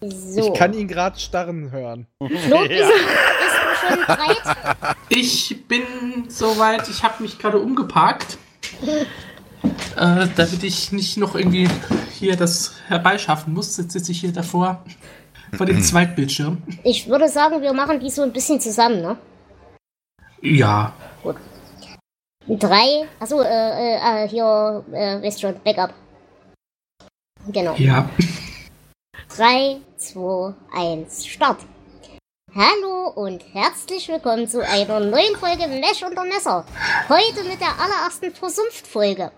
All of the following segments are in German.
So. Ich kann ihn gerade starren hören. Flo, bist, du- bist du schon bereit? Ich bin soweit, ich habe mich gerade umgeparkt. äh, damit ich nicht noch irgendwie hier das herbeischaffen muss, sitze ich hier davor vor dem Zweitbildschirm. Ich würde sagen, wir machen die so ein bisschen zusammen, ne? Ja, Drei, achso, äh, äh, äh, hier, äh, schon, Backup. Genau. ja. 3, 2, 1, Start. Hallo und herzlich willkommen zu einer neuen Folge Mesh unter Messer. Heute mit der allerersten Versumpft-Folge.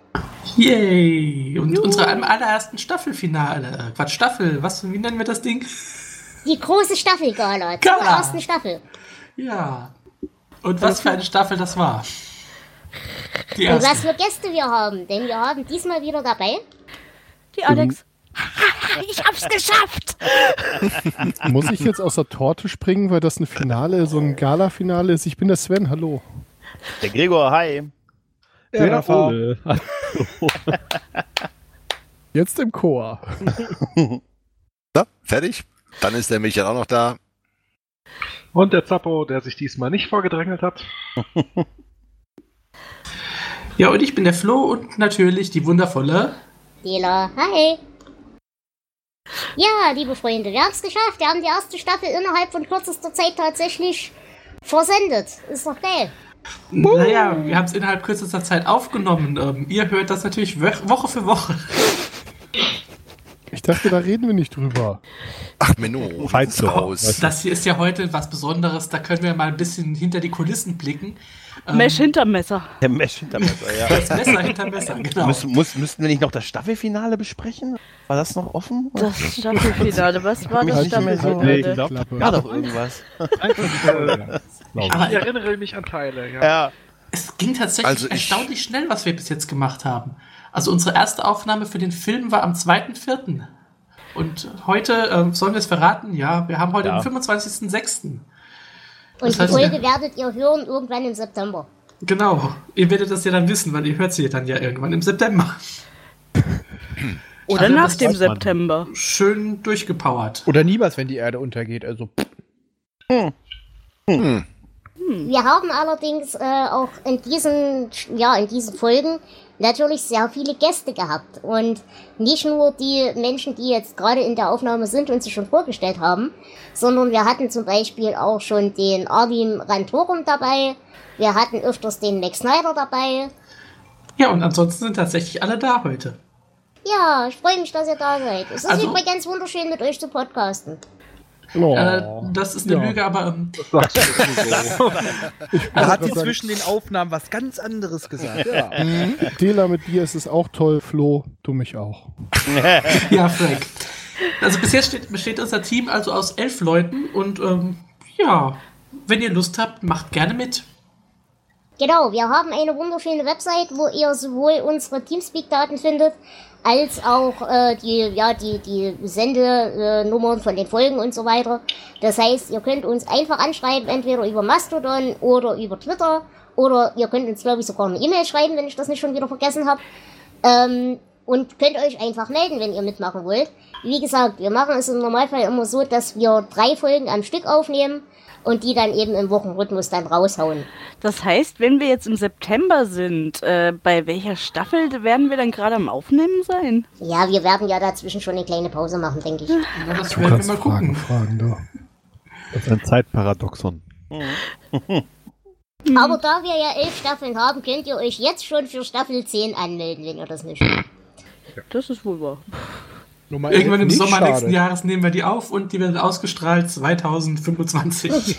Yay! Und unsere am allerersten Staffelfinale. Äh, Quatsch, Staffel. Was, wie nennen wir das Ding? Die große Staffelgala zur Gala. ersten Staffel. Ja. Und was für eine Staffel das war. Die Und was erste. für Gäste wir haben, denn wir haben diesmal wieder dabei. Die Alex. Ich hab's geschafft! Muss ich jetzt aus der Torte springen, weil das ein Finale, so ein Gala-Finale ist? Ich bin der Sven, hallo. Der Gregor, hi. Der Rafa. Ole. Jetzt im Chor. So, fertig. Dann ist der Michael auch noch da. Und der Zappo, der sich diesmal nicht vorgedrängelt hat. Ja, und ich bin der Flo und natürlich die wundervolle. Dela, hi. Ja, liebe Freunde, wir haben es geschafft. Wir haben die erste Staffel innerhalb von kürzester Zeit tatsächlich versendet. Ist doch geil. Naja, wir haben es innerhalb kürzester Zeit aufgenommen. Ähm, ihr hört das natürlich wo- Woche für Woche. Ich dachte, da reden wir nicht drüber. Ach, Menno, zu du- Haus. Das hier ist ja heute was Besonderes. Da können wir mal ein bisschen hinter die Kulissen blicken. Ähm, Mesh hinterm Messer. Der Mesh hinter Messer, ja. Das Messer hinter Messer, genau. Müssen, muss, müssten wir nicht noch das Staffelfinale besprechen? War das noch offen? Das Staffelfinale. Was war das nicht mehr so- Staffelfinale? Klappe. War doch irgendwas. Aber Ich erinnere mich an Teile, ja. Ja. es ging tatsächlich Also ich- erstaunlich schnell, was wir bis jetzt gemacht haben. Also unsere erste Aufnahme für den Film war am 2.4. Und heute, ähm, sollen wir es verraten? Ja, wir haben heute Ja. den 25.06. Und Das die heißt, Folge ja. werdet ihr hören irgendwann im September. Genau. Ihr werdet das ja dann wissen, weil ihr hört sie dann ja irgendwann im September. Oder Also nach dem. September. Schön durchgepowert. Oder niemals, wenn die Erde untergeht. Also, Wir haben allerdings äh, auch in diesen, ja, in diesen Folgen natürlich sehr viele Gäste gehabt. Und nicht nur die Menschen, die jetzt gerade in der Aufnahme sind und sich schon vorgestellt haben, sondern wir hatten zum Beispiel auch schon den Arvin Rantorum dabei. Wir hatten öfters den Max Snyder dabei. Ja, und ansonsten sind tatsächlich alle da heute. Ja, ich freue mich, dass ihr da seid. Es ist Also- übrigens wunderschön, mit euch zu podcasten. Oh. Äh, das ist eine Ja. Lüge, aber ähm, so. er hat grad sagen- zwischen den Aufnahmen was ganz anderes gesagt. Ja. Dela, mit dir ist es auch toll. Flo, du mich auch. ja, Frank. Also bis jetzt steht, besteht unser Team also aus elf Leuten und ähm, ja, wenn ihr Lust habt, macht gerne mit. Genau, wir haben eine wunderschöne Website, wo ihr sowohl unsere Teamspeak-Daten findet, als auch äh, die, ja, die, die Sendenummern von den Folgen und so weiter. Das heißt, ihr könnt uns einfach anschreiben, entweder über Mastodon oder über Twitter. Oder ihr könnt uns, glaube ich, sogar eine E-Mail schreiben, wenn ich das nicht schon wieder vergessen habe. Ähm, und könnt euch einfach melden, wenn ihr mitmachen wollt. Wie gesagt, wir machen es im Normalfall immer so, dass wir drei Folgen am Stück aufnehmen und die dann eben im Wochenrhythmus dann raushauen. Das heißt, wenn wir jetzt im September sind, äh, bei welcher Staffel werden wir dann gerade am Aufnehmen sein? Ja, wir werden ja dazwischen schon eine kleine Pause machen, denke ich. Na, das werden wir mal gucken. fragen, du. Das ist ein Zeitparadoxon. Aber da wir ja elf Staffeln haben, könnt ihr euch jetzt schon für Staffel 10 anmelden, wenn ihr das nicht wollt. Das ist wohl wahr. Nur mal Irgendwann im Sommer schade. nächsten Jahres nehmen wir die auf und die werden ausgestrahlt 2025.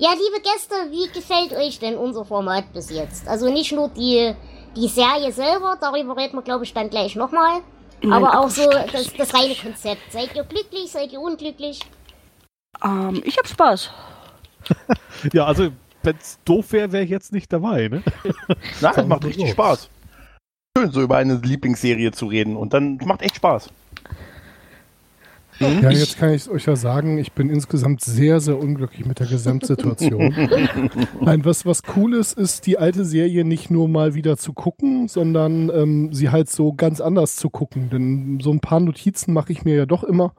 Ja, liebe Gäste, wie gefällt euch denn unser Format bis jetzt? Also nicht nur die, die Serie selber, darüber reden wir, glaube ich, dann gleich nochmal. Aber auch so das, das reine Konzept. Seid ihr glücklich, seid ihr unglücklich? Ähm, ich hab Spaß. Ja, also wenn's doof wäre, wäre ich jetzt nicht dabei, ne? Nein, das macht richtig Spaß. Schön, so über eine Lieblingsserie zu reden. Und dann macht echt Spaß. Ja, jetzt kann ich euch ja sagen, ich bin insgesamt sehr, sehr unglücklich mit der Gesamtsituation. Nein, was, was cool ist, ist die alte Serie nicht nur mal wieder zu gucken, sondern ähm, sie halt so ganz anders zu gucken. Denn so ein paar Notizen mache ich mir ja doch immer.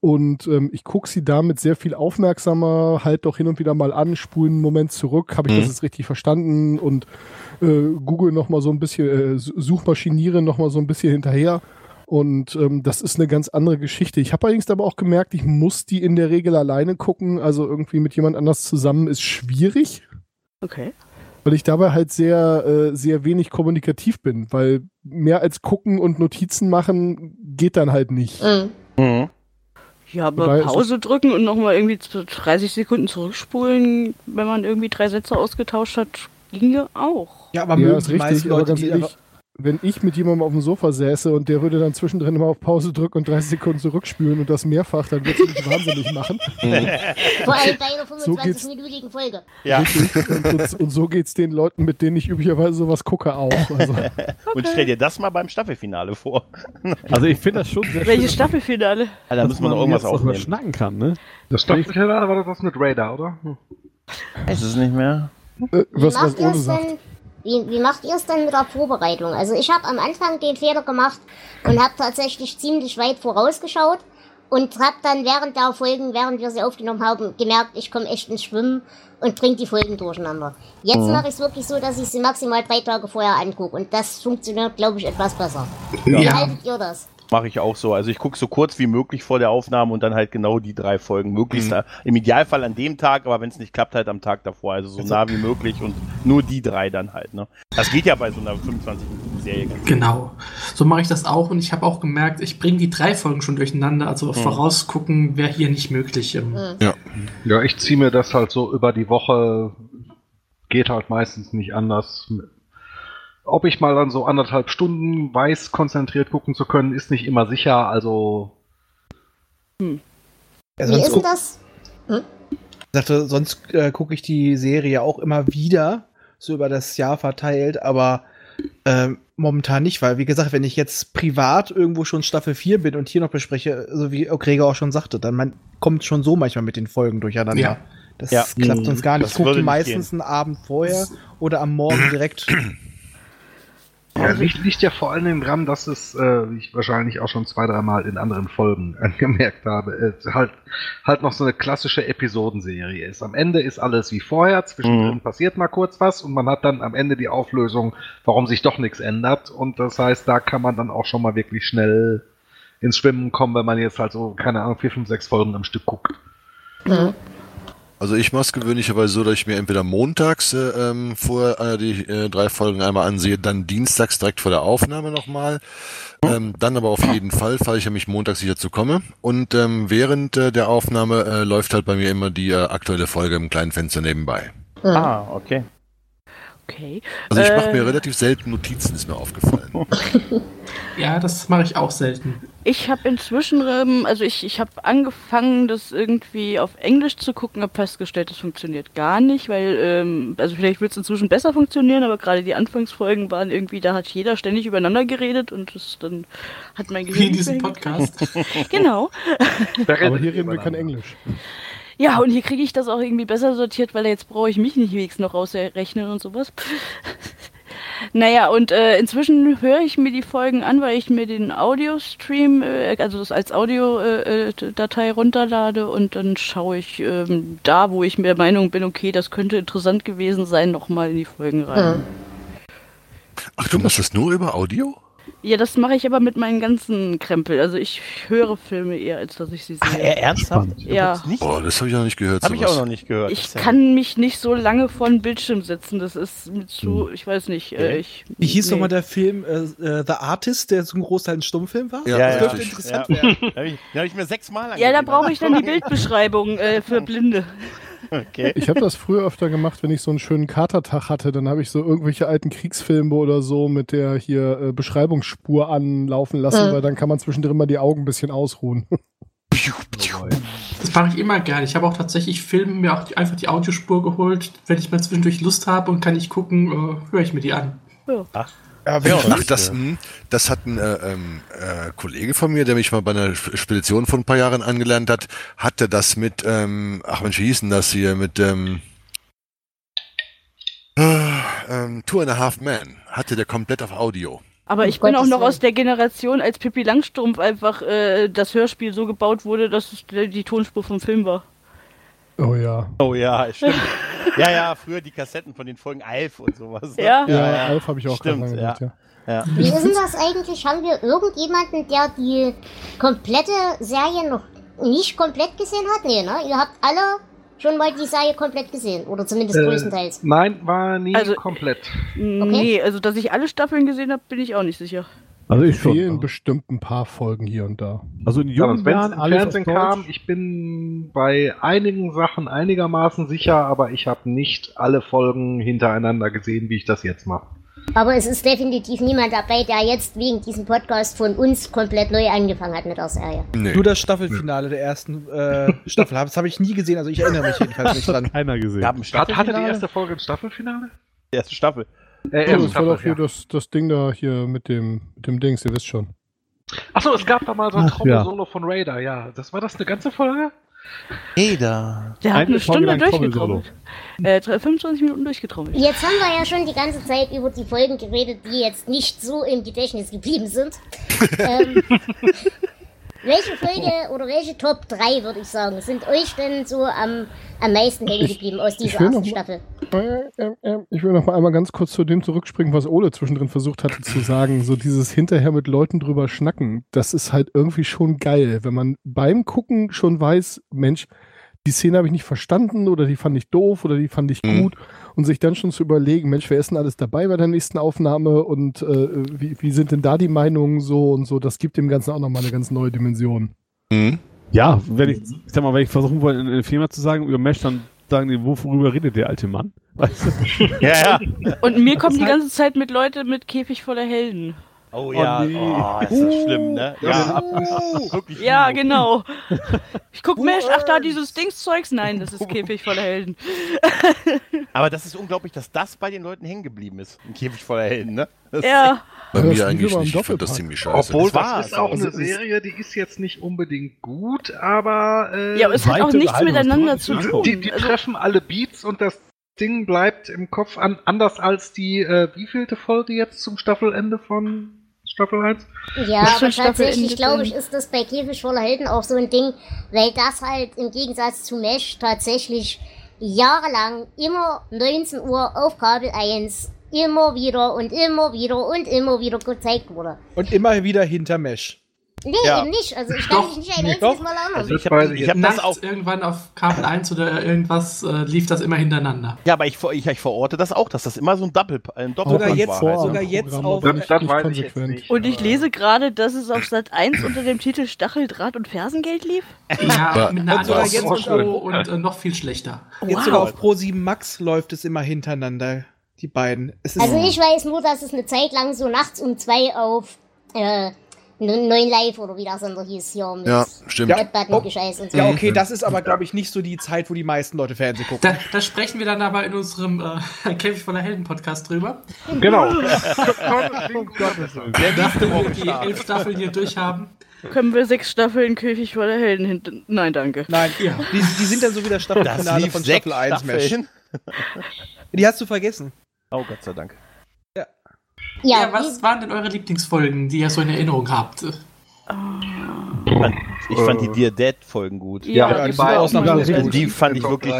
Und ähm, ich gucke sie damit sehr viel aufmerksamer, halt doch hin und wieder mal an, spulen einen Moment zurück, habe ich Mhm. das jetzt richtig verstanden und äh, google nochmal so ein bisschen, äh, suchmaschiniere nochmal so ein bisschen hinterher. Und ähm, das ist eine ganz andere Geschichte. Ich habe allerdings aber auch gemerkt, ich muss die in der Regel alleine gucken. Also irgendwie mit jemand anders zusammen ist schwierig, Okay. weil ich dabei halt sehr, äh, sehr wenig kommunikativ bin. Weil mehr als gucken und Notizen machen geht dann halt nicht. Mhm. Mhm. Ja, aber Pause drücken und nochmal irgendwie zu 30 Sekunden zurückspulen, wenn man irgendwie drei Sätze ausgetauscht hat, ginge auch. Ja, aber ja, mögen ist die richtig, meisten aber Leute, die ehrlich, wenn ich mit jemandem auf dem Sofa säße und der würde dann zwischendrin immer auf Pause drücken und 30 Sekunden zurückspülen und das mehrfach, dann würde es mich wahnsinnig machen. Vor allem bei einer So geht's. 25-minütigen Folge. Ja. Und, und, und so geht's den Leuten, mit denen ich üblicherweise sowas gucke, auch. Also, Und stell dir das mal beim Staffelfinale vor. Also ich finde das schon sehr Welches schön, Staffelfinale? Ja, da dass müssen wir noch man irgendwas aufnehmen. schnacken kann, ne? Das Staffelfinale war doch das mit Raider, oder? Hm. Es nicht mehr. äh, was, was ohne sagt. Wie, wie macht ihr es denn mit der Vorbereitung? Also ich habe am Anfang den Fehler gemacht und habe tatsächlich ziemlich weit vorausgeschaut und habe dann während der Folgen, während wir sie aufgenommen haben, gemerkt, ich komme echt ins Schwimmen und bringe die Folgen durcheinander. Jetzt mache ich es wirklich so, dass ich sie maximal drei Tage vorher angucke und das funktioniert, glaube ich, etwas besser. Wie Ja. haltet ihr das? Mache ich auch so. Also ich gucke so kurz wie möglich vor der Aufnahme und dann halt genau die drei Folgen. Möglichst äh, im Idealfall an dem Tag, aber wenn es nicht klappt, halt am Tag davor. Also so nah wie möglich und nur die drei dann halt. Ne? Das geht ja bei so einer 25-Minuten-Serie ganz gut. Genau. So mache ich das auch und ich habe auch gemerkt, ich bringe die drei Folgen schon durcheinander. Also vorausgucken wäre hier nicht möglich. Ähm, Ja, ich ziehe mir das halt so über die Woche. Geht halt meistens nicht anders. Ob ich mal dann so anderthalb Stunden weiß, konzentriert gucken zu können, ist nicht immer sicher. Also Ja, Wie sonst ist denn das? sagte, sonst äh, gucke ich die Serie auch immer wieder, so über das Jahr verteilt, aber ähm, momentan nicht, weil, wie gesagt, wenn ich jetzt privat irgendwo schon Staffel 4 bin und hier noch bespreche, so wie Gregor auch schon sagte, dann man, kommt schon so manchmal mit den Folgen durcheinander. Ja. Das Ja. klappt sonst gar nicht. Das Ich gucke meistens einen Abend vorher oder am Morgen direkt. Ja, liegt, liegt ja vor allen Dingen dran, dass es, äh, wie ich wahrscheinlich auch schon zwei, dreimal in anderen Folgen angemerkt habe, äh, halt, halt noch so eine klassische Episodenserie ist. Am Ende ist alles wie vorher, zwischendrin Mhm. passiert mal kurz was und man hat dann am Ende die Auflösung, warum sich doch nichts ändert. Und das heißt, da kann man dann auch schon mal wirklich schnell ins Schwimmen kommen, wenn man jetzt halt so, keine Ahnung, vier, fünf, sechs Folgen am Stück guckt. Also ich mache es gewöhnlicherweise so, dass ich mir entweder montags äh, ähm, vor äh, die äh, drei Folgen einmal ansehe, dann dienstags direkt vor der Aufnahme nochmal. Ähm, dann aber auf jeden Fall, falls ich nämlich montags nicht dazu komme. Und ähm, während äh, der Aufnahme äh, läuft halt bei mir immer die äh, aktuelle Folge im kleinen Fenster nebenbei. Ah, okay. Okay. Also ich Äh. mache mir relativ selten Notizen, ist mir aufgefallen. ja, das mache ich auch selten. Ich habe inzwischen, ähm, also ich, ich habe angefangen, das irgendwie auf Englisch zu gucken, habe festgestellt, das funktioniert gar nicht, weil, ähm, also vielleicht wird es inzwischen besser funktionieren, aber gerade die Anfangsfolgen waren irgendwie, da hat jeder ständig übereinander geredet und das dann hat mein Gehirn Wie in diesem Podcast. Genau. Aber hier reden wir kein Englisch. Ja, und hier kriege ich das auch irgendwie besser sortiert, weil jetzt brauche ich mich nicht wenigstens noch rausrechnen und sowas. naja, und äh, inzwischen höre ich mir die Folgen an, weil ich mir den Audio-Stream, äh, also das als Audio-Datei runterlade und dann schaue ich ähm, da, wo ich mir der Meinung bin, okay, das könnte interessant gewesen sein, nochmal in die Folgen rein. Ach, du machst das nur über Audio? Ja, das mache ich aber mit meinen ganzen Krempel. Also ich höre Filme eher, als dass ich sie Ach, sehe. äh, ernsthaft? Spannend. Ja. Boah, das habe ich noch nicht gehört. Habe ich auch noch nicht gehört. Das Ich ja- kann mich nicht so lange vor den Bildschirm setzen. Das ist mir zu, ich weiß nicht. Äh, ich, Wie hieß nee. doch mal der Film äh, äh, The Artist, der zum Großteil ein Stummfilm war? Ja, Ja, das ja, dürfte richtig. interessant ja. werden. Da habe ich, hab ich mir sechsmal Ja, da angesehen. brauche ich dann die Bildbeschreibung äh, für Blinde. Okay. Ich habe das früher öfter gemacht, wenn ich so einen schönen Katertag hatte, dann habe ich so irgendwelche alten Kriegsfilme oder so mit der hier äh, Beschreibungsspur anlaufen lassen, Mhm. weil dann kann man zwischendrin mal die Augen ein bisschen ausruhen. Das Das mache ich immer gerne. Ich habe auch tatsächlich Filme mir auch die, einfach die Audiospur geholt. Wenn ich mal zwischendurch Lust habe und kann ich gucken, äh, höre ich mir die an. Ja, Ach, wer das, hm, das hat ein äh, ähm, äh, Kollege von mir, der mich mal bei einer Spedition vor ein paar Jahren angelernt hat, hatte das mit, ähm, ach Mensch, wie hieß denn das hier, mit ähm, äh, ähm, Two and a Half Man, hatte der komplett auf Audio. Aber Um ich bin auch noch aus der Generation, als Pippi Langstrumpf einfach äh, das Hörspiel so gebaut wurde, dass es die Tonspur vom Film war. Oh ja. Oh ja, stimmt. ja, ja, früher die Kassetten von den Folgen Alf und sowas. ne? Ja. Ja, Alf habe ich auch Stimmt, gerade lange ja. gemacht, ja. ja. Wie ist denn das eigentlich? Haben wir irgendjemanden, der die komplette Serie noch nicht komplett gesehen hat? Nee, ne? Ihr habt alle schon mal die Serie komplett gesehen. Oder zumindest Äh, größtenteils. Nein, war nie Also- komplett. Nee, also dass ich alle Staffeln gesehen habe, bin ich auch nicht sicher. Also ich schon. Fehlen ja. bestimmt ein paar Folgen hier und da. Also in Ja, jungen wenn es Jahren im alles Fernsehen kam, ich bin bei einigen Sachen einigermaßen sicher, aber ich habe nicht alle Folgen hintereinander gesehen, wie ich das jetzt mache. Aber es ist definitiv niemand dabei, der jetzt wegen diesem Podcast von uns komplett neu angefangen hat mit der Serie. Nee. Du das Staffelfinale der ersten äh, Staffel. Das habe ich nie gesehen, also ich erinnere mich jedenfalls nicht dran. keiner gesehen. Hat, hatte die erste Folge ein Staffelfinale? Die erste Staffel. Äh, Ja, erste das war doch hier ja. das, das Ding da hier mit dem, mit dem Dings, ihr wisst schon. Achso, es gab da mal so ein Trommel-Solo von Raider, ja. Das war das eine ganze Folge? Jeder. Der hat Eine eine Stunde durchgetrommelt. Äh, drei- 25 Minuten durchgetrommelt. Jetzt haben wir ja schon die ganze Zeit über die Folgen geredet, die jetzt nicht so im Gedächtnis geblieben sind. ähm, welche Folge oder welche Top 3, würde ich sagen, sind euch denn so am, am meisten hängen geblieben aus dieser ersten mal- Staffel? Äh, äh, äh, Ich will noch mal einmal ganz kurz zu dem zurückspringen, was Ole zwischendrin versucht hatte zu sagen. So dieses hinterher mit Leuten drüber schnacken, das ist halt irgendwie schon geil, wenn man beim Gucken schon weiß, Mensch, die Szene habe ich nicht verstanden oder die fand ich doof oder die fand ich Mhm. Und sich dann schon zu überlegen, Mensch, wer ist denn alles dabei bei der nächsten Aufnahme und äh, wie, wie sind denn da die Meinungen so und so, das gibt dem Ganzen auch nochmal eine ganz neue Dimension. Hm? Ja, wenn ich, ich sag mal, wenn ich versuchen wollte, in eine Firma zu sagen, über Mesh, dann sagen die, worüber redet der alte Mann? Weißt du? Ja, ja. Und mir kommt die ganze Zeit mit Leute mit Käfig voller Helden. Oh ja, nee. oh, ist das schlimm, ne? Ja, Uh. Ja, genau. Ich guck Mesh, ach da, dieses Dingszeugs. Nein, das ist Käfig voller Helden. Aber das ist unglaublich, dass das bei den Leuten hängen geblieben ist. Ein Käfig voller Helden, ne? Das Ja. Bei Ja, das mir eigentlich nicht. Ich fand das ziemlich scheiße. Obwohl, das ist auch eine Serie, die ist jetzt nicht unbedingt gut, aber äh, Ja, aber es hat auch nichts miteinander zu tun. die, die Also, treffen alle Beats und das Ding bleibt im Kopf an, anders als die, äh, wievielte Folge jetzt zum Staffelende von Staffel 1? Ja, für aber tatsächlich glaube ich, ist das bei Käfig voller Helden auch so ein Ding, weil das halt im Gegensatz zu Mesh tatsächlich jahrelang immer 19 Uhr auf Kabel 1 immer wieder und immer wieder und immer wieder gezeigt wurde. Und immer wieder hinter Mesh. Nee, Ja. eben nicht. Also ich kann Doch. mich nicht ein Nee, einziges doch. Mal erinnern. Also ich habe ich ich hab das Nachts auch. irgendwann auf Kabel 1 oder irgendwas äh, lief das immer hintereinander. Ja, aber ich, ich, ich verorte das auch, dass das immer so ein Doppel, ein Doppelpack Sogar jetzt- war. Also. sogar am jetzt auf- Das, das weiß ich jetzt nicht. und ich aber- lese gerade, dass es auf Sat 1 unter dem Titel Stacheldraht und Fersengeld lief. Ja, Aber- mit einer anderen jetzt und- und äh, noch viel schlechter. Jetzt sogar auf Pro7 Max läuft es immer hintereinander, die beiden. Es ist Also ich weiß nur, dass es eine Zeit lang so nachts um zwei auf äh, 9 Live oder wie das andere hieß hier mit Ja, stimmt. Ja. Red Button Gescheiß und so. ja, okay, das ist aber, glaube ich, nicht so die Zeit, wo die meisten Leute Fernsehen gucken. Da, da sprechen wir dann aber in unserem äh, Käfig voller Helden Podcast drüber. Genau. Der nächste Woche Die elf Staffeln hier durchhaben. Können wir sechs Staffeln Käfig voller Helden hinten. Nein, danke. Nein, die, die sind dann so wie das Staffelfinale von Staffel 1 Mesh. Staffeln. Die hast du vergessen. Oh Gott sei Dank. Ja, Ja, was waren denn eure Lieblingsfolgen, die ihr so in Erinnerung habt? Ich fand die Dear Dead Folgen gut. Ja, Ja, die die sind war auch mal- gut. Die fand ich wirklich,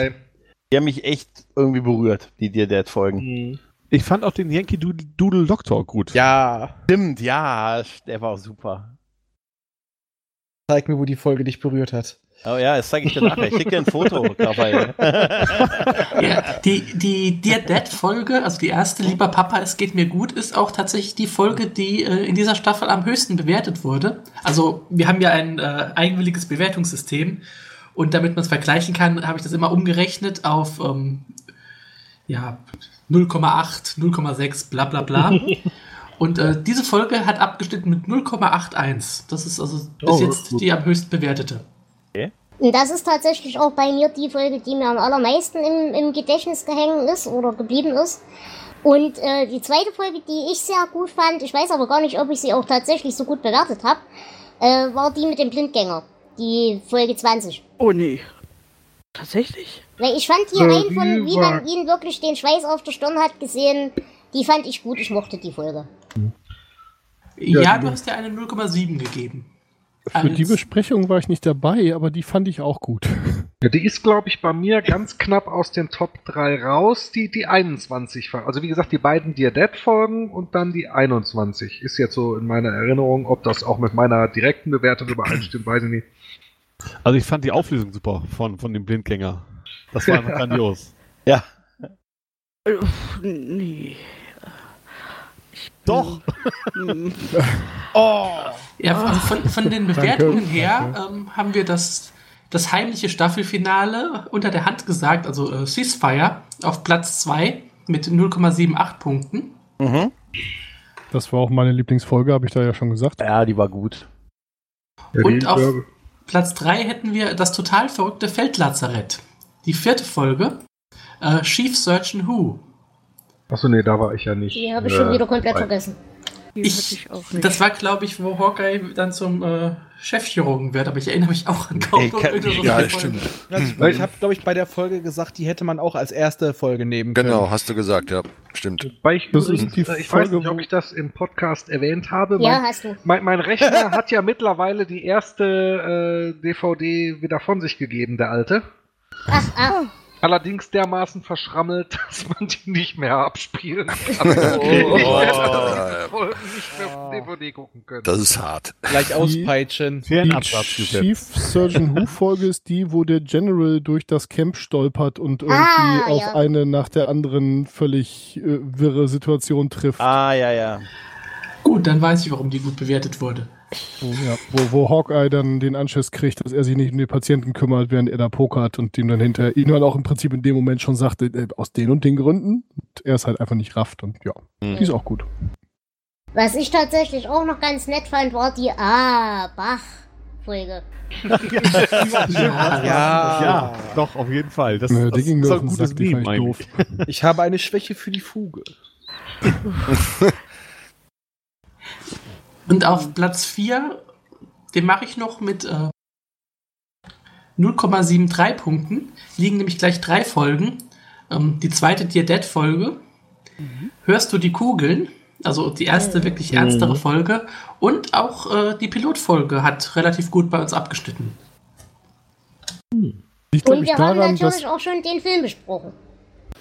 die haben mich echt irgendwie berührt, die Dear Dead Folgen. Mhm. Ich fand auch den Yankee Doodle, Doodle Doctor gut. Ja, Stimmt, ja, der war auch super. zeig mir, wo die Folge dich berührt hat. Oh ja, das zeige ich dir nachher. Ich schicke dir ein Foto, Raphael. Ja, die, die Dear Dead Folge, also die erste, lieber Papa, es geht mir gut, ist auch tatsächlich die Folge, die äh, in dieser Staffel am höchsten bewertet wurde. Also wir haben ja ein äh, eigenwilliges Bewertungssystem und damit man es vergleichen kann, habe ich das immer umgerechnet auf ähm, ja, 0,8, 0,6, bla bla bla. Und äh, diese Folge hat abgeschnitten mit 0,81. Das ist also bis Oh, jetzt gut. die am höchsten bewertete. Und das ist tatsächlich auch bei mir die Folge, die mir am allermeisten im, im Gedächtnis gehängt ist oder geblieben ist. Und äh, die zweite Folge, die ich sehr gut fand, ich weiß aber gar nicht, ob ich sie auch tatsächlich so gut bewertet habe, äh, war die mit dem Blindgänger. Die Folge 20. Oh nee. Tatsächlich? Weil ich fand die rein die von, wie man ihn wirklich den Schweiß auf der Stirn hat gesehen, die fand ich gut, ich mochte die Folge. Ja, du hast ja eine 0,7 gegeben. Für die Besprechung war ich nicht dabei, aber die fand ich auch gut. Ja, die ist, glaube ich, bei mir ganz knapp aus den Top 3 raus, die, die 21. Folgen. Also wie gesagt, die beiden Dear Dead-Folgen und dann die 21. Ist jetzt so in meiner Erinnerung, ob das auch mit meiner direkten Bewertung übereinstimmt, weiß ich nicht. Also ich fand die Auflösung super von, von dem Blindgänger. Das war einfach grandios. Ja. Nee. Doch. Hm. Ja, von, von den Danke. Bewertungen her Danke. ähm, haben wir das, das heimliche Staffelfinale unter der Hand gesagt, also äh, Ceasefire auf Platz 2 mit 0,78 Punkten. Mhm. Das war auch meine Lieblingsfolge, habe ich da ja schon gesagt. Ja, die war gut. Und auf Platz 3 hätten wir das total verrückte Feldlazarett. Die vierte Folge, äh, Chief Surgeon Who. Achso, nee, da war ich ja nicht. Die habe ich äh, schon wieder komplett bei. vergessen. Die hatte Ich, ich auch nicht. das war, glaube ich, wo Hawkeye dann zum äh, Chefchirurgen wird, aber ich erinnere mich auch an kaum Ey, noch kann- irgendeine Ja, Folge. stimmt. Also, ich habe, glaube ich, bei der Folge gesagt, die hätte man auch als erste Folge nehmen können. Genau, hast du gesagt, ja. Stimmt. Wobei ich, Das ist die ich weiß Folge, nicht, ob ich das im Podcast erwähnt habe. Ja, mein, hast du. mein, mein Rechner hat ja mittlerweile die erste äh, DVD wieder von sich gegeben, der alte. Ach, ach, Allerdings dermaßen verschrammelt, dass man die nicht mehr abspielen kann. Oh. ich werde diese Folgen nicht mehr auf DVD gucken können. Das ist hart. Gleich auspeitschen. Die gesetzt. Chief Surgeon Who Folge ist die, wo der General durch das Camp stolpert und irgendwie Ah, auf ja. eine nach der anderen völlig äh, wirre Situation trifft. Ah, ja, ja. Gut, dann weiß ich, warum die gut bewertet wurde. Wo, ja, wo, wo Hawkeye dann den Anschiss kriegt, dass er sich nicht um die Patienten kümmert, während er da pokert und ihm dann hinter ihn dann auch im Prinzip in dem Moment schon sagte, äh, aus den und den Gründen. Und er ist halt einfach nicht rafft und ja, die ist auch gut. was ich tatsächlich auch noch ganz nett fand, war die Ah, Bach-Folge. Ja, Ja, doch, auf jeden Fall. Das, Nö, das mir ist ein den gutes Meme ich doof. Ich habe eine Schwäche für die Fuge. Und auf Platz 4, den mache ich noch mit äh, 0,73 Punkten. Liegen nämlich gleich drei Folgen. Ähm, die zweite Dear Dead Folge. Hörst du die Kugeln? Also die erste wirklich ernstere Folge. Und auch äh, die Pilotfolge hat relativ gut bei uns abgeschnitten. Liegt, glaube Und ich, wir haben daran, natürlich dass, auch schon den Film besprochen.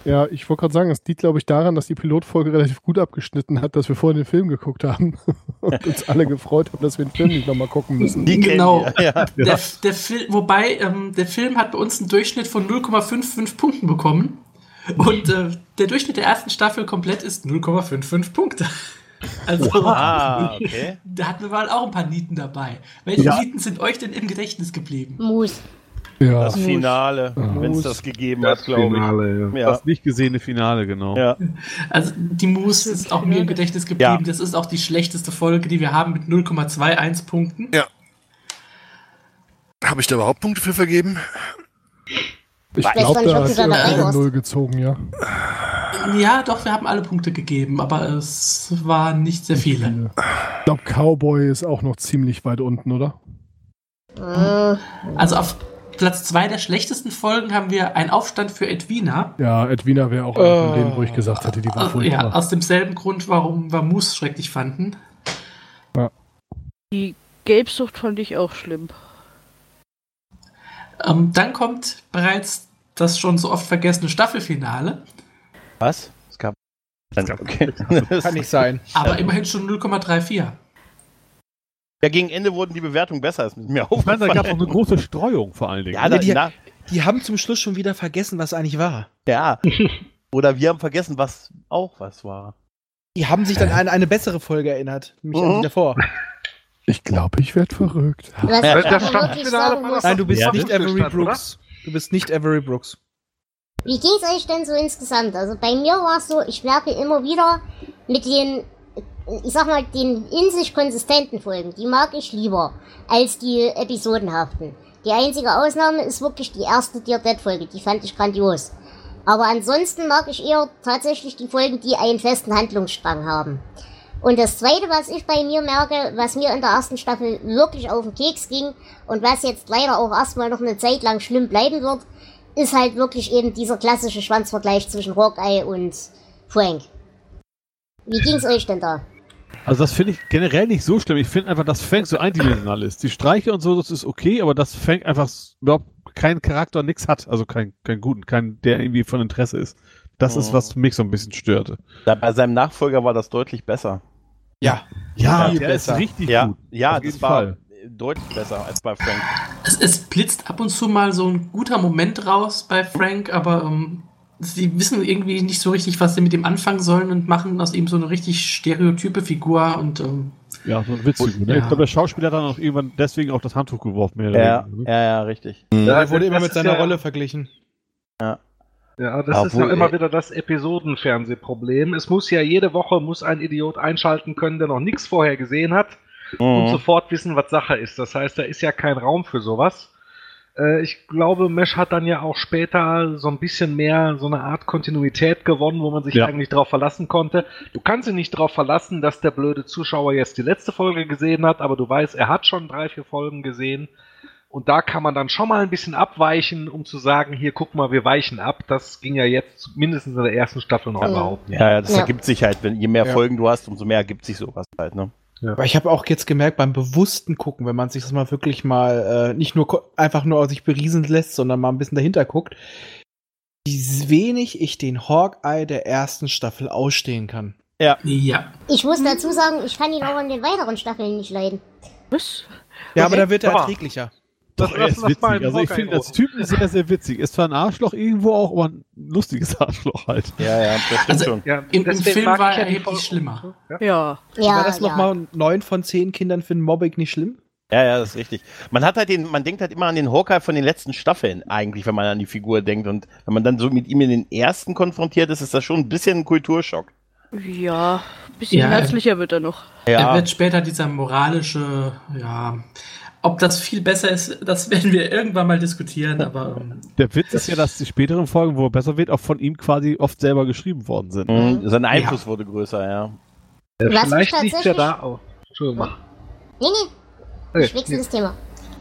Ja, ich wollte gerade sagen, es liegt, glaube ich, daran, dass die Pilotfolge relativ gut abgeschnitten hat, dass wir vorhin den Film geguckt haben und uns alle gefreut haben, dass wir den Film nicht nochmal gucken müssen. Die Genau. wir, Ja. Der, der wobei ähm, der Film hat bei uns einen Durchschnitt von 0,55 Punkten bekommen. Und äh, der Durchschnitt der ersten Staffel komplett ist 0,55 Punkte. Also, Ah, okay. da hatten wir mal auch ein paar Nieten dabei. Welche Ja. Nieten sind euch denn im Gedächtnis geblieben? Muss. Ja, Das Finale, wenn es das gegeben Das hat, glaube Finale, ich. ja. Ja. Das nicht gesehene Finale, genau. ja. Also die Moose ist auch mir im Gedächtnis geblieben. Das ist auch die schlechteste Folge, die wir haben mit 0,21 Punkten. Habe ich da überhaupt Punkte für vergeben? ich glaube, da hast du warst. Null gezogen, ja. Ja, doch, wir haben alle Punkte gegeben, aber es waren nicht sehr viele. Ich glaube, Cowboy ist auch noch ziemlich weit unten, oder? Äh, Also auf Platz zwei der schlechtesten Folgen haben wir einen Aufstand für Edwina. Ja, Edwina wäre auch einer von denen, wo ich gesagt hätte, die war Also, ja, furchtbar. aus demselben Grund, warum wir Moose schrecklich fanden. Die Gelbsucht fand ich auch schlimm. Ähm, dann kommt bereits das schon so oft vergessene Staffelfinale, Was? Es gab. Okay. Kann nicht sein. aber immerhin schon 0,34. Ja, gegen Ende wurden die Bewertungen besser, ist mit mir Ich meine, da gab es auch aufgefallen. eine große Streuung vor allen Dingen. Ja, da, die- na, Die haben zum Schluss schon wieder vergessen, was eigentlich war. ja. Oder wir haben vergessen, was auch was war. Die haben sich dann an eine bessere Folge erinnert. Nämlich an Mhm. die davor. Ich glaube, ich werde verrückt. was Das ich aber wirklich sagen muss, das Nein, du bist Ja, nicht das Avery stand, oder? Brooks. Du bist nicht Avery Brooks. wie ging es euch denn so insgesamt? Also bei mir war es so, ich merke immer wieder mit den ich sag mal, den in sich konsistenten Folgen, die mag ich lieber als die episodenhaften. Die einzige Ausnahme ist wirklich die erste Dear Dead Folge, die fand ich grandios. Aber ansonsten mag ich eher tatsächlich die Folgen, die einen festen Handlungsstrang haben. Und das zweite, was ich bei mir merke, was mir in der ersten Staffel wirklich auf den Keks ging und was jetzt leider auch erstmal noch eine Zeit lang schlimm bleiben wird, ist halt wirklich eben dieser klassische Schwanzvergleich zwischen Hawkeye und Frank. Wie ging's euch denn da? Also das finde ich generell nicht so schlimm. Ich finde einfach, dass Frank so eindimensional ist. Die Streiche und so, das ist okay, aber dass Frank einfach überhaupt keinen Charakter, nix hat. Also keinen keinen guten, keinen, der irgendwie von Interesse ist. Das ist, was mich so ein bisschen störte. Da, bei seinem Nachfolger war das deutlich besser. Ja. Ja, Viel der besser. ist richtig Ja, gut. ja das war Fall. deutlich besser als bei Frank. Es, es blitzt ab und zu mal so ein guter Moment raus bei Frank, aber ähm, sie wissen irgendwie nicht so richtig, was sie mit ihm anfangen sollen und machen aus ihm so eine richtig stereotype Figur und ähm, Ja, so ein Witzfigur. Ne? Ja. Ich glaube, der Schauspieler hat dann auch irgendwann deswegen auch das Handtuch geworfen. Mehr oder Ja, ne? ja, ja, richtig. Er das wurde immer mit seiner ja- Rolle verglichen. Ja, das ist ja Obwohl, immer wieder das Episodenfernsehproblem. Es muss ja jede Woche muss ein Idiot einschalten können, der noch nichts vorher gesehen hat und Mhm. sofort wissen, was Sache ist. Das heißt, da ist ja kein Raum für sowas. Äh, ich glaube, Mesh hat dann ja auch später so ein bisschen mehr so eine Art Kontinuität gewonnen, wo man sich Ja. eigentlich darauf verlassen konnte. Du kannst dich nicht darauf verlassen, dass der blöde Zuschauer jetzt die letzte Folge gesehen hat, aber du weißt, er hat schon drei, vier Folgen gesehen. Und da kann man dann schon mal ein bisschen abweichen, um zu sagen, hier guck mal, wir weichen ab. Das ging ja jetzt mindestens in der ersten Staffel noch Ja. überhaupt nicht. Ja, ja, das Ja. ergibt sich halt, wenn je mehr Ja. Folgen du hast, umso mehr ergibt sich sowas halt, ne? Aber ich habe auch jetzt gemerkt, beim bewussten Gucken, wenn man sich das mal wirklich mal äh, nicht nur einfach nur sich beriesen lässt, sondern mal ein bisschen dahinter guckt, wie wenig ich den Hawkeye der ersten Staffel ausstehen kann. ja. Ich muss dazu sagen, ich kann ihn auch in den weiteren Staffeln nicht leiden. Was? Ja, aber da wird er erträglicher. Doch, er ist witzig. Also ich finde das. Typen sehr, sehr witzig. Ist zwar ein Arschloch irgendwo auch, aber ein lustiges Arschloch halt. Ja, ja, das stimmt Also- schon. Ja, Im, im Film war ich er erheblich schlimmer. Ja. Ja. Ja, war das ja. nochmal neun von zehn Kindern finden Mobbing nicht schlimm? Ja, ja, das ist richtig. Man hat halt den, man denkt halt immer an den Hawkeye von den letzten Staffeln, eigentlich, wenn man an die Figur denkt. Und wenn man dann so mit ihm in den ersten konfrontiert ist, ist das schon ein bisschen ein Kulturschock. Ja, ein bisschen Ja, herzlicher wird er noch. Er Ja, wird später dieser moralische, ja. Ob das viel besser ist, das werden wir irgendwann mal diskutieren, aber ähm, Der Witz ist ja, dass die späteren Folgen, wo er besser wird, auch von ihm quasi oft selber geschrieben worden sind. Mhm, sein Einfluss wurde größer, ja. Was vielleicht liegt ja tatsächlich- da auch. Entschuldigung. Nee, nee, Okay, ich wechsle nee. das Thema.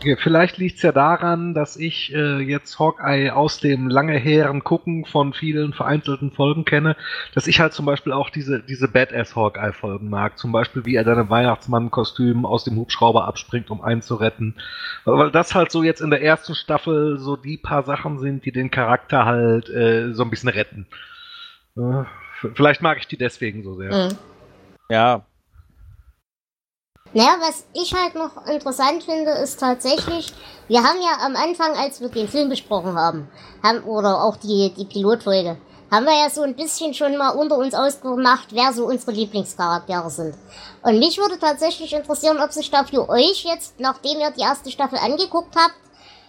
Okay, vielleicht liegt es ja daran, dass ich äh, jetzt Hawkeye aus dem lange heren Gucken von vielen vereinzelten Folgen kenne, dass ich halt zum Beispiel auch diese, diese Badass Hawkeye-Folgen mag. Zum Beispiel, wie er dann im Weihnachtsmann-Kostüm aus dem Hubschrauber abspringt, um einen zu retten. Weil das halt so jetzt in der ersten Staffel so die paar Sachen sind, die den Charakter halt äh, so ein bisschen retten. Äh, vielleicht mag ich die deswegen so sehr. Mhm. Ja, Naja, was ich halt noch interessant finde, ist tatsächlich, wir haben ja am Anfang, als wir den Film besprochen haben, haben oder auch die, die Pilotfolge, haben wir ja so ein bisschen schon mal unter uns ausgemacht, wer so unsere Lieblingscharaktere sind. Und mich würde tatsächlich interessieren, ob sich da für euch jetzt, nachdem ihr die erste Staffel angeguckt habt,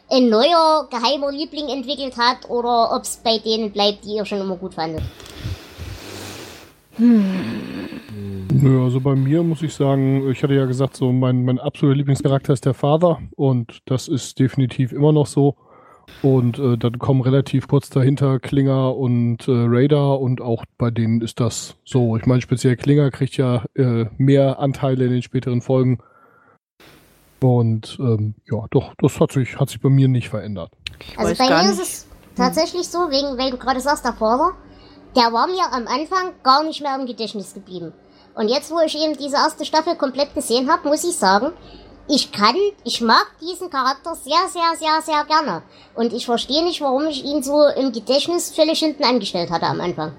ein neuer geheimer Liebling entwickelt hat oder ob es bei denen bleibt, die ihr schon immer gut fandet. Nö, also bei mir muss ich sagen, ich hatte ja gesagt, so mein, mein absoluter Lieblingscharakter ist der Vater und das ist definitiv immer noch so. Und äh, dann kommen relativ kurz dahinter Klinger und äh, Raider und auch bei denen ist das so. Ich meine, speziell Klinger kriegt ja äh, mehr Anteile in den späteren Folgen. Und ähm, ja, doch, das hat sich, hat sich bei mir nicht verändert. Ich Also bei mir nicht. ist es tatsächlich so, wegen, weil du gerade sagst, der Vater, der war mir am Anfang gar nicht mehr im Gedächtnis geblieben. Und jetzt, wo ich eben diese erste Staffel komplett gesehen habe, muss ich sagen, ich kann, ich mag diesen Charakter sehr, sehr, sehr, sehr gerne. Und ich verstehe nicht, warum ich ihn so im Gedächtnis völlig hinten angestellt hatte am Anfang.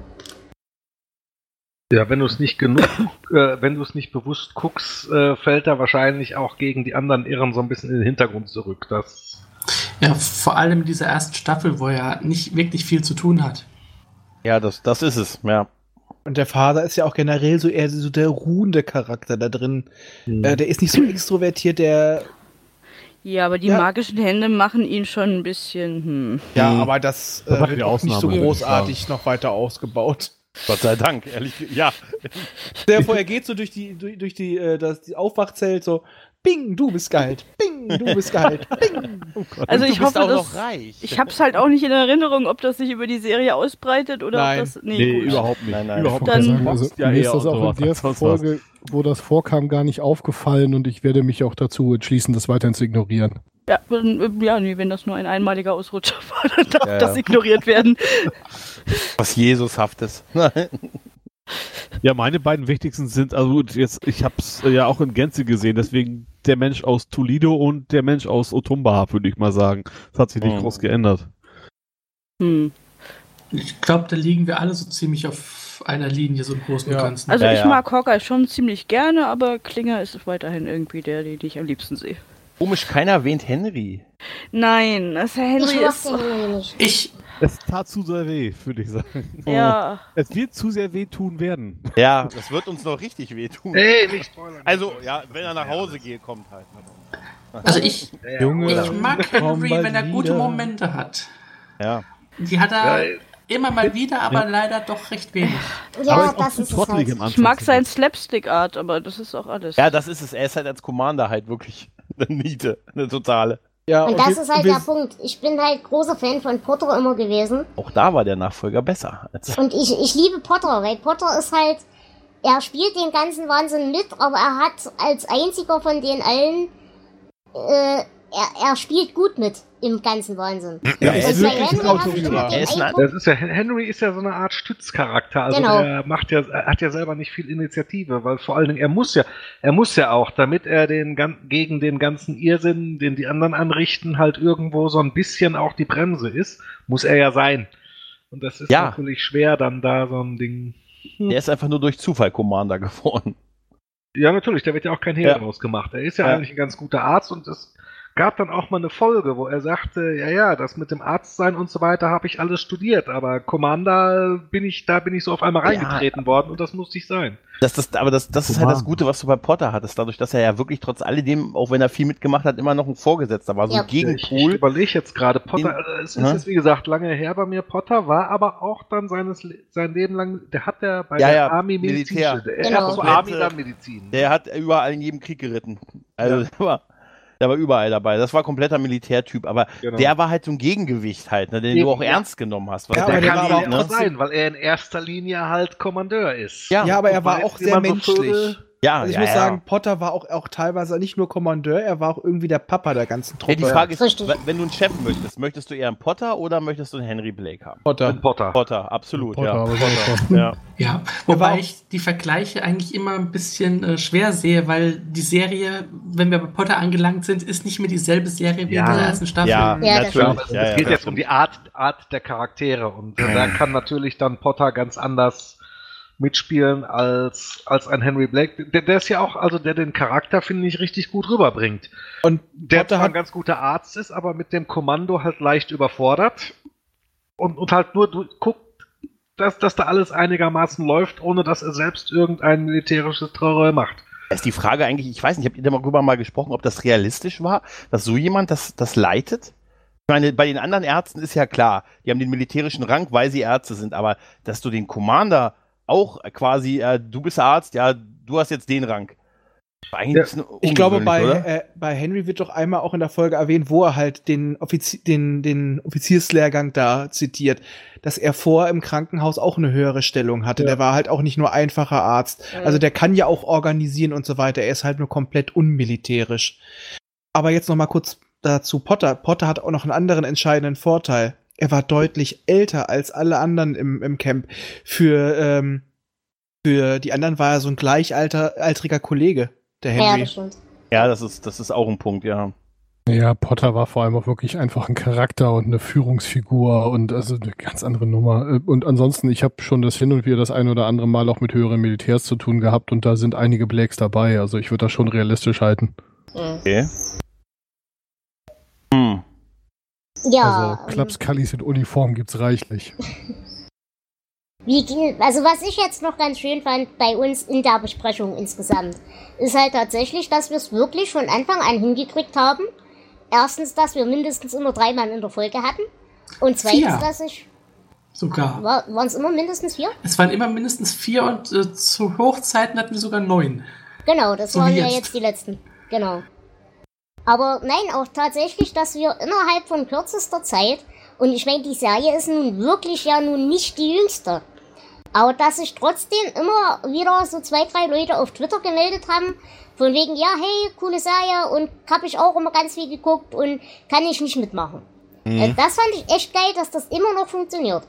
Ja, wenn du es nicht genug, äh, wenn du es nicht bewusst guckst, äh, fällt er wahrscheinlich auch gegen die anderen Irren so ein bisschen in den Hintergrund zurück. Das, ja, vor allem in dieser ersten Staffel, wo er nicht wirklich viel zu tun hat. Ja, das, das ist es, ja. Und der Vater ist ja auch generell so eher so der ruhende Charakter da drin. Äh, der ist nicht so extrovertiert, der. Ja, aber die Ja. magischen Hände machen ihn schon ein bisschen, hm. Ja, Mhm. aber das Da äh, macht wird auch nicht so Ausnahme, würde ich großartig noch weiter ausgebaut. Gott sei Dank, ehrlich. Ja. Der vorher geht so durch die, durch, durch die, äh, das die Aufwachzelt so, Bing, du bist geheilt. Bing, du bist geheilt. Bing. Also Und ich du bist hoffe, auch dass, noch reich. ich hab's halt auch nicht in Erinnerung, ob das sich über die Serie ausbreitet oder Nein. ob das. Nee, Nee, überhaupt nicht. Nein, nein. Überhaupt Dann- nicht. sagen, also, Ja, mir ist das auch in der. Folge, wo das vorkam, gar nicht aufgefallen und ich werde mich auch dazu entschließen, das weiterhin zu ignorieren. Ja, ja, nee, wenn das nur ein einmaliger Ausrutscher war, dann darf Ja, das ignoriert werden. Was Jesushaftes. Ja, meine beiden wichtigsten sind, also jetzt, ich hab's äh, ja auch in Gänze gesehen, deswegen der Mensch aus Toledo und der Mensch aus Otumba, würde ich mal sagen. Das hat sich nicht Mhm. groß geändert. Hm. Ich glaube, da liegen wir alle so ziemlich auf einer Linie, so im Großen und Ja. Ganzen. Also Ja, ich ja. mag Hawkeye schon ziemlich gerne, aber Klinger ist weiterhin irgendwie der, den ich am liebsten sehe. Komisch, keiner erwähnt Henry. Nein, das Herr Henry ich ist. nicht. Ich, Es tat zu sehr weh, würde ich sagen. Ja. Es wird zu sehr weh tun werden. Ja, das wird uns noch richtig wehtun. Ey, nicht spoilern. Also, ja, wenn er nach Hause geht, kommt halt. also ich, Ja, ja. Junge. ich mag Henry, wenn er gute wieder. Momente hat. Ja. Die hat er Ja, immer mal wieder, aber leider doch recht wenig. Ja, Aber ist auch das ist es halt. Ich mag sein Slapstick-Art, aber das ist auch alles. Ja, das ist es. Er ist halt als Commander halt wirklich eine Niete, eine totale. Ja, Und das wir- ist halt wir- der Punkt. Ich bin halt großer Fan von Potter immer gewesen. Auch da war der Nachfolger besser. Als Und ich, ich liebe Potter, weil Potter ist halt, er spielt den ganzen Wahnsinn mit, aber er hat als einziger von den allen, äh, er, er spielt gut mit im ganzen Wahnsinn. Ja, er ist wirklich Henry ein. Er Eindruck, Das ist ja, Henry ist ja so eine Art Stützcharakter. Also Genau. er macht ja, er hat ja selber nicht viel Initiative, weil vor allen Dingen er muss ja, er muss ja auch, damit er den gegen den ganzen Irrsinn, den die anderen anrichten, halt irgendwo so ein bisschen auch die Bremse ist, muss er ja sein. Und das ist Ja. natürlich schwer, dann da so ein Ding. er ist einfach nur durch Zufall Commander geworden. Ja, natürlich, da wird ja auch kein Hehl Ja. draus gemacht. Er ist ja, Ja. eigentlich ein ganz guter Arzt und es gab dann auch mal eine Folge, wo er sagte, ja, ja, das mit dem Arztsein und so weiter habe ich alles studiert, aber Commander bin ich, da bin ich so auf einmal Ja. reingetreten worden und das musste ich sein. Das, das, aber das, das ist halt das. Gute, was du bei Potter hattest. Dadurch, dass er ja wirklich trotz alledem, auch wenn er viel mitgemacht hat, immer noch ein Vorgesetzter war. So Ja. ein Ich, ich Gegenpol. überlege jetzt gerade, Potter, In- es ist Ne? jetzt wie gesagt lange her bei mir, Potter war aber auch dann seines, sein Leben lang, der hat ja bei Ja, der ja, Army Medizin, der Genau. erst so Komplette- Army, dann Medizin. Der hat überall in jedem Krieg geritten. Also war, der war überall dabei. Das war kompletter Militärtyp. Aber Genau. der war halt so ein Gegengewicht halt, ne, den du Eben, auch ja. ernst genommen hast. Ja, der aber der kann auch ne? sein, weil er in erster Linie halt Kommandeur ist. Ja. Ja, aber er war auch sehr man so menschlich. Ja, Also ich ja, muss ja. sagen, Potter war auch, auch teilweise nicht nur Kommandeur, er war auch irgendwie der Papa der ganzen Truppe. Ja, die Frage ist, Richtig. wenn du einen Chef möchtest, möchtest du eher einen Potter oder möchtest du einen Henry Blake haben? Potter. Und Potter. Potter, absolut, Potter, ja. ich ja. Ja, wobei ich die Vergleiche eigentlich immer ein bisschen äh, schwer sehe, weil die Serie, wenn wir bei Potter angelangt sind, ist nicht mehr dieselbe Serie wie Ja. in der ersten Staffel. Ja, Ja, natürlich. es ja, geht jetzt um die Art, Art der Charaktere und äh, da kann natürlich dann Potter ganz anders mitspielen als, als ein Henry Blake. Der, der ist ja auch, also der den Charakter, finde ich, richtig gut rüberbringt. Und Der Potter zwar ein ganz guter Arzt ist, aber mit dem Kommando halt leicht überfordert und, und halt nur du, guckt, dass, dass da alles einigermaßen läuft, ohne dass er selbst irgendein militärisches Terror macht. Ist die Frage eigentlich, ich weiß nicht, habt ihr darüber mal gesprochen, ob das realistisch war, dass so jemand das, das leitet? Ich meine, bei den anderen Ärzten ist ja klar, die haben den militärischen Rang, weil sie Ärzte sind, aber dass du den Commander auch quasi, äh, du bist Arzt, ja, du hast jetzt den Rang. Ja, ich glaube, bei, äh, bei Henry wird doch einmal auch in der Folge erwähnt, wo er halt den, Offizi den, den Offizierslehrgang da zitiert, dass er vor im Krankenhaus auch eine höhere Stellung hatte. Der war halt auch nicht nur einfacher Arzt. Also der kann ja auch organisieren und so weiter. Er ist halt nur komplett unmilitärisch. Aber jetzt noch mal kurz dazu Potter. Potter hat auch noch einen anderen entscheidenden Vorteil. Er war deutlich älter als alle anderen im, im Camp. Für, ähm, für die anderen war er so ein gleichaltriger Kollege, der Ja, Henry. das stimmt. Ja, das ist, das ist auch ein Punkt, ja. Ja, Potter war vor allem auch wirklich einfach ein Charakter und eine Führungsfigur und also eine ganz andere Nummer. Und ansonsten, ich habe schon das hin und wieder das ein oder andere Mal auch mit höheren Militärs zu tun gehabt und da sind einige Blakes dabei. Also ich würde das schon realistisch halten. Mhm. Okay. Hm. Ja, also Klapskallis in Uniform gibt's reichlich. Wie, ging- also was ich jetzt noch ganz schön fand bei uns in der Besprechung insgesamt, ist halt tatsächlich, dass wir es wirklich von Anfang an hingekriegt haben. Erstens, dass wir mindestens immer drei Mann in der Folge hatten. Und zweitens, Vier. dass ich... Sogar. War, Waren es immer mindestens vier? Es waren immer mindestens vier und äh, zu Hochzeiten hatten wir sogar neun. Genau, das So waren wie ja jetzt. jetzt die letzten. Genau. Aber nein, auch tatsächlich, dass wir innerhalb von kürzester Zeit, und ich meine, die Serie ist nun wirklich ja nun nicht die jüngste, aber dass sich trotzdem immer wieder so zwei, drei Leute auf Twitter gemeldet haben, von wegen, ja, hey, coole Serie und hab ich auch immer ganz viel geguckt und kann ich nicht mitmachen. Äh, Das fand ich echt geil, dass das immer noch funktioniert.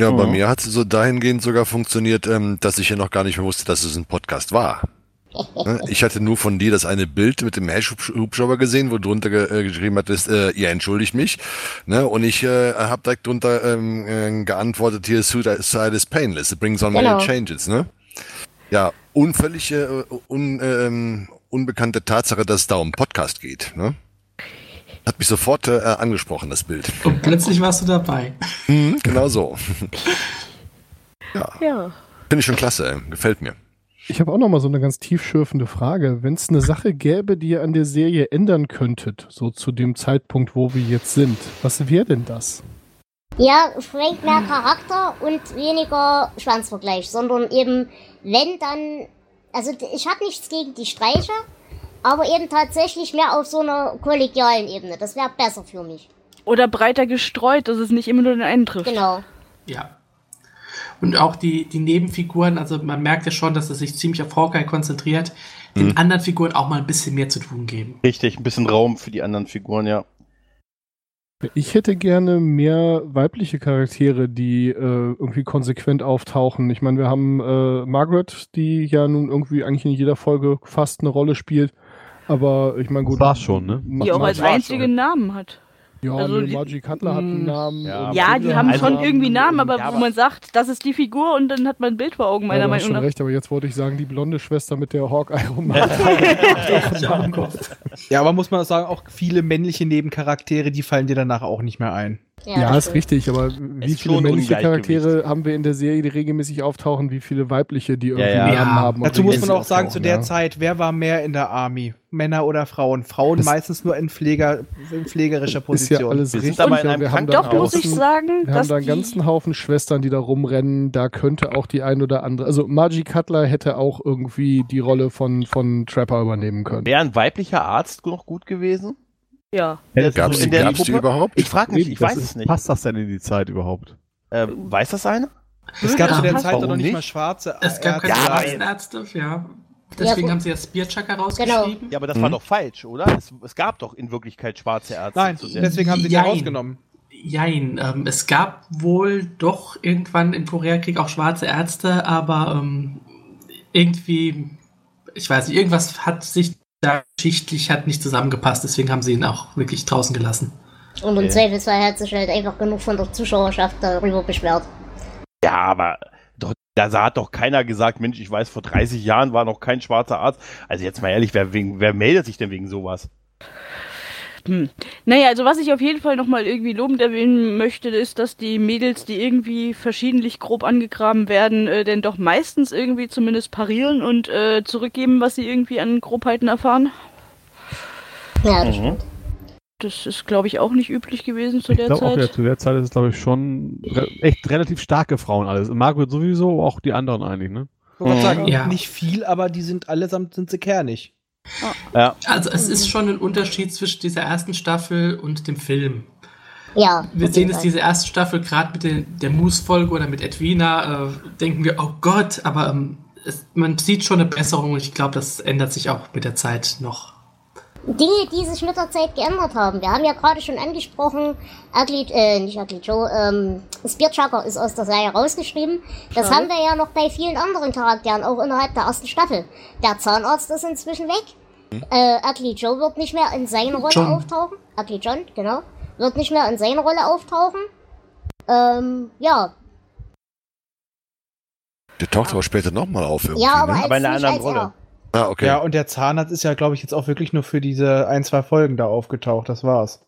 Ja, bei Mhm. mir hat es so dahingehend sogar funktioniert, ähm, dass ich ja noch gar nicht mehr wusste, dass es ein Podcast war. Ne? Ich hatte nur von dir das eine Bild mit dem Hash-Hubschrauber gesehen, wo drunter ge äh, geschrieben hattest, äh, ihr entschuldigt mich. Ne? Und ich äh, habe direkt drunter ähm, äh, geantwortet, hier Suicide is painless, it brings on Genau. many changes. Ne? Ja, unvöllig äh, un, ähm, unbekannte Tatsache, dass es da um Podcast geht. Ne? Hat mich sofort äh, angesprochen, das Bild. Und plötzlich warst du dabei. Mhm, genau so. Ja. Finde ich schon klasse, gefällt mir. Ich habe auch noch mal so eine ganz tiefschürfende Frage. Wenn es eine Sache gäbe, die ihr an der Serie ändern könntet, so zu dem Zeitpunkt, wo wir jetzt sind, was wäre denn das? Ja, Frank mehr Charakter und weniger Schwanzvergleich, sondern eben, wenn dann, also ich habe nichts gegen die Streiche, aber eben tatsächlich mehr auf so einer kollegialen Ebene. Das wäre besser für mich. Oder breiter gestreut, dass es nicht immer nur den einen trifft. Genau. Ja. Und auch die, die Nebenfiguren, also man merkt ja schon, dass es sich ziemlich auf Hawkeye konzentriert, den anderen Figuren auch mal ein bisschen mehr zu tun geben. Richtig, ein bisschen Raum für die anderen Figuren, ja. Ich hätte gerne mehr weibliche Charaktere, die äh, irgendwie konsequent auftauchen. Ich meine, wir haben äh, Margaret, die ja nun irgendwie eigentlich in jeder Folge fast eine Rolle spielt. Aber ich meine, gut. Das war's schon, ne? Die auch als war's einzige einen Namen hat. Ja, also nee, die- Margie Cutler hat einen Mm, Namen. ja, Ja, die haben also- schon einen irgendwie Namen, aber ja, wo aber- man sagt, das ist die Figur und dann hat man ein Bild vor Augen, meiner ja, du hast Meinung schon nach. recht, aber jetzt wollte ich sagen, die blonde Schwester mit der Hawkeye-Roman. Ja, aber muss man auch sagen, auch viele männliche Nebencharaktere, die fallen dir danach auch nicht mehr ein. Ja, das ist richtig, aber wie Ist viele männliche. Charaktere haben wir in der Serie, die regelmäßig auftauchen, wie viele weibliche, die irgendwie ja. Namen Ja. haben? Dazu muss man auch sagen, zu der ja. Zeit, wer war mehr in der Army? Männer oder Frauen? Frauen Das- meistens nur in, Pfleger, in pflegerischer Ist Position. ja alles Wir sind richtig. aber in und einem wir haben da Doch, muss ich sagen, Wir dass haben da einen ganzen Haufen Schwestern, die da rumrennen. Da könnte auch die ein oder andere. Also Margie Cutler hätte auch irgendwie die Rolle von, von Trapper übernehmen können. Wäre ein weiblicher Arzt noch gut gewesen? Ja. Gab's in die, die Gruppe? überhaupt? Ich frage mich, ich das weiß ist- es nicht. Passt das denn in die Zeit überhaupt? Äh, weiß das einer? es gab zu der Ja, Zeit doch noch warum nicht mal schwarze Es gab keine Ärzte. Ja, ja. Deswegen Ja, haben sie ja Spearchuck herausgeschrieben. Ja, aber das Mhm. war doch falsch, oder? Es, es gab doch in Wirklichkeit schwarze Ärzte. Nein, deswegen haben sie die rausgenommen. Jein, ähm, es gab wohl doch irgendwann im Koreakrieg auch schwarze Ärzte, aber ähm, irgendwie, ich weiß nicht, irgendwas hat sich da geschichtlich hat nicht zusammengepasst, deswegen haben sie ihn auch wirklich draußen gelassen. Und im Okay. Zweifelsfall hat sich halt einfach genug von der Zuschauerschaft darüber beschwert. Ja, aber doch, da hat doch keiner gesagt, Mensch, ich weiß, vor 30 Jahren war noch kein schwarzer Arzt. Also jetzt mal ehrlich, wer, wer meldet sich denn wegen sowas? Hm. Naja, also was ich auf jeden Fall nochmal irgendwie lobend erwähnen möchte, ist, dass die Mädels, die irgendwie verschiedentlich grob angegraben werden, äh, denn doch meistens irgendwie zumindest parieren und äh, zurückgeben, was sie irgendwie an Grobheiten erfahren. Ja, das Mhm. stimmt. Das ist, glaube ich, auch nicht üblich gewesen zu Ich der glaube auch, Zeit. ja, zu der Zeit ist es, glaube ich, schon re echt relativ starke Frauen alles. Margaret sowieso, auch die anderen eigentlich, ne? Ich wollte gerade sagen, Ja. nicht viel, aber die sind allesamt sind sie kernig. Ja, Also es ist schon ein Unterschied zwischen dieser ersten Staffel und dem Film. Ja. Wir sehen es diese erste Staffel gerade mit der, der Moose-Folge oder mit Edwina, äh, denken wir, oh Gott, aber ähm, es, man sieht schon eine Besserung und ich glaube, das ändert sich auch mit der Zeit noch. Dinge, die sich mit der Zeit geändert haben. Wir haben ja gerade schon angesprochen, Ugly, äh, nicht Ugly Joe, ähm, Spearchucker ist aus der Serie rausgeschrieben. Das Schade. haben wir ja noch bei vielen anderen Charakteren, auch innerhalb der ersten Staffel. Der Zahnarzt ist inzwischen weg. Äh, Ugly Joe wird nicht mehr in seiner Rolle John. auftauchen. Ugly John, genau. Wird nicht mehr in seiner Rolle auftauchen. Ähm, ja. Der taucht aber später nochmal auf irgendwie, Ja, aber ne? als, Aber in einer anderen Rolle. Ah, okay. Ja, und der Zahnarzt ist ja, glaube ich, jetzt auch wirklich nur für diese ein, zwei Folgen da aufgetaucht. Das war's.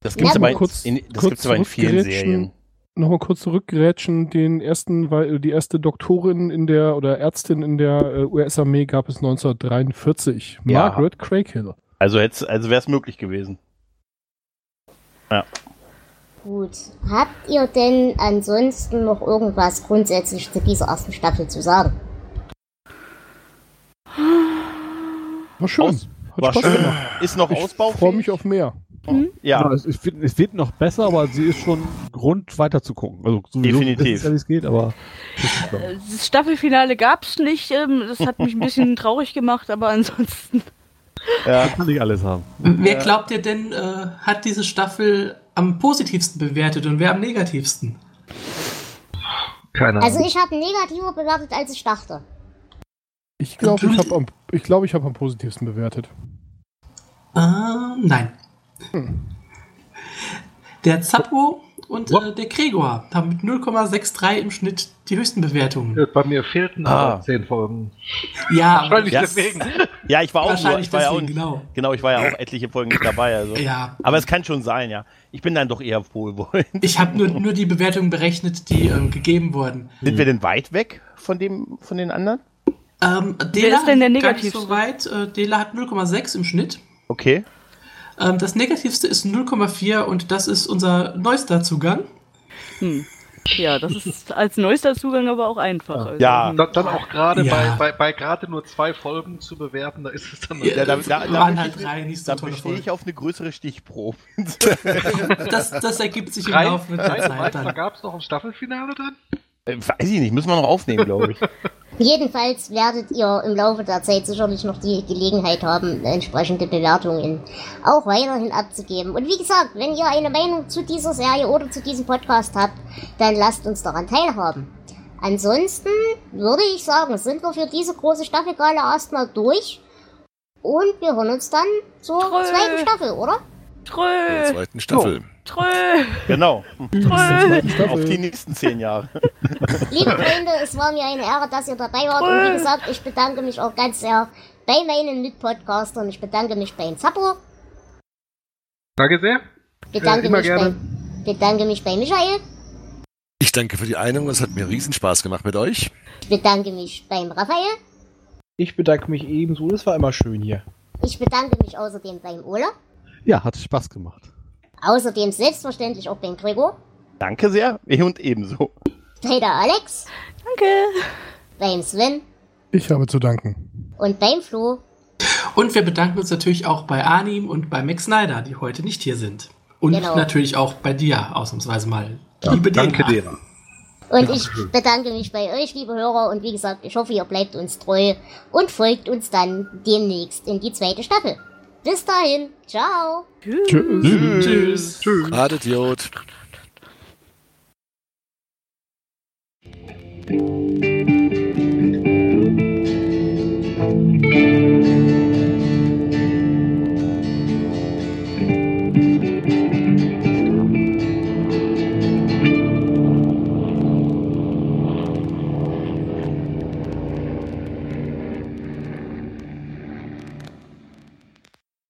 das gibt's Ja, aber, kurz- in, das kurz gibt's aber in vielen. Serien. Nochmal kurz zurückgrätschen, den ersten, weil die erste Doktorin in der oder Ärztin in der äh, US-Armee gab es 1943. Ja. Margaret Craighill. Also, also wäre es möglich gewesen. Gut. Habt ihr denn ansonsten noch irgendwas grundsätzlich zu dieser ersten Staffel zu sagen? War schön. Aus- Hat War Spaß schön. gemacht. Ist noch Ich ausbaufähig? freue mich auf mehr. Ja, es, es, wird, es wird noch besser, aber sie ist schon Grund weiter zu gucken. Also sowieso, Definitiv. ja, wie es geht, aber Äh, Das Staffelfinale gab's nicht. Ähm, das hat mich ein bisschen traurig gemacht, aber ansonsten. ja. kann nicht alles haben. Wer glaubt ihr denn, äh, hat diese Staffel am positivsten bewertet und wer am negativsten? Keine Ahnung. Also ich habe negativer bewertet, als ich dachte. Ich glaube, ich habe am, ich glaub, ich hab am positivsten bewertet. Ähm, nein. Der Zappo und äh, der Gregor haben mit 0,63 im Schnitt die höchsten Bewertungen. Ja, Bei mir fehlten Ah. aber zehn Folgen. Ja, Wahrscheinlich Ja. deswegen. ja, ich war auch, nur, ich war ja auch, deswegen, genau. genau, ich war ja auch etliche Folgen nicht dabei. Also. Ja. Aber es kann schon sein, ja. Ich bin dann doch eher wohlwollend. Ich habe nur, nur die Bewertungen berechnet, die ähm, gegeben wurden. Sind wir denn weit weg von dem, von den anderen? Ähm, Dela ist denn der gar nicht Negativste? so weit. Äh, Dela hat 0,6 im Schnitt. Okay. Ähm, das Negativste ist 0,4 und das ist unser neuester Zugang. Hm. Ja, das ist als neuester Zugang aber auch einfach. Also, Ja. Dann, dann auch gerade Ja. bei, bei, bei gerade nur zwei Folgen zu bewerten, da ist es dann Ja, da, da, da, waren da, halt drei nicht so da bestehe ich auf eine größere Stichprobe. Das, das ergibt sich im Drei, Laufe der Zeit da dann. gab es noch ein Staffelfinale dann? Äh, Weiß ich nicht, müssen wir noch aufnehmen, glaube ich. Jedenfalls werdet ihr im Laufe der Zeit sicherlich noch die Gelegenheit haben, entsprechende Bewertungen auch weiterhin abzugeben. Und wie gesagt, wenn ihr eine Meinung zu dieser Serie oder zu diesem Podcast habt, dann lasst uns daran teilhaben. Ansonsten würde ich sagen, sind wir für diese große Staffelgale erstmal durch. Und wir hören uns dann zur Trö. zweiten Staffel, oder? Der Trö, zweiten Staffel. trö, Genau. trö. Auf die nächsten zehn Jahre. Liebe Freunde, es war mir eine Ehre, dass ihr dabei wart. Und wie gesagt, ich bedanke mich auch ganz sehr bei meinen Mitpodcastern. Ich bedanke mich beim Zappo, Danke sehr. bedanke, Äh, immer mich gerne. bei, bedanke mich bei Michael, Ich danke für die Einladung. Es hat mir riesen Spaß gemacht mit euch. ich bedanke mich beim Raphael, Ich bedanke mich ebenso. Es war immer schön hier. ich bedanke mich außerdem beim Ola, Ja, hat Spaß gemacht. außerdem selbstverständlich auch beim Gregor, Danke sehr. Und ebenso. bei der Alex, Danke. beim Sven Ich habe zu danken. und beim Flo. Und wir bedanken uns natürlich auch bei Arnim und bei Max Snyder, die heute nicht hier sind. Und Genau. natürlich auch bei dir, ausnahmsweise mal. Liebe Danke dir. Und ich bedanke mich bei euch, liebe Hörer. Und wie gesagt, ich hoffe, ihr bleibt uns treu und folgt uns dann demnächst in die zweite Staffel. Bis dahin. Ciao. Tschüss. Tschüss. Tschüss. Tschüss. Gerade Idiot.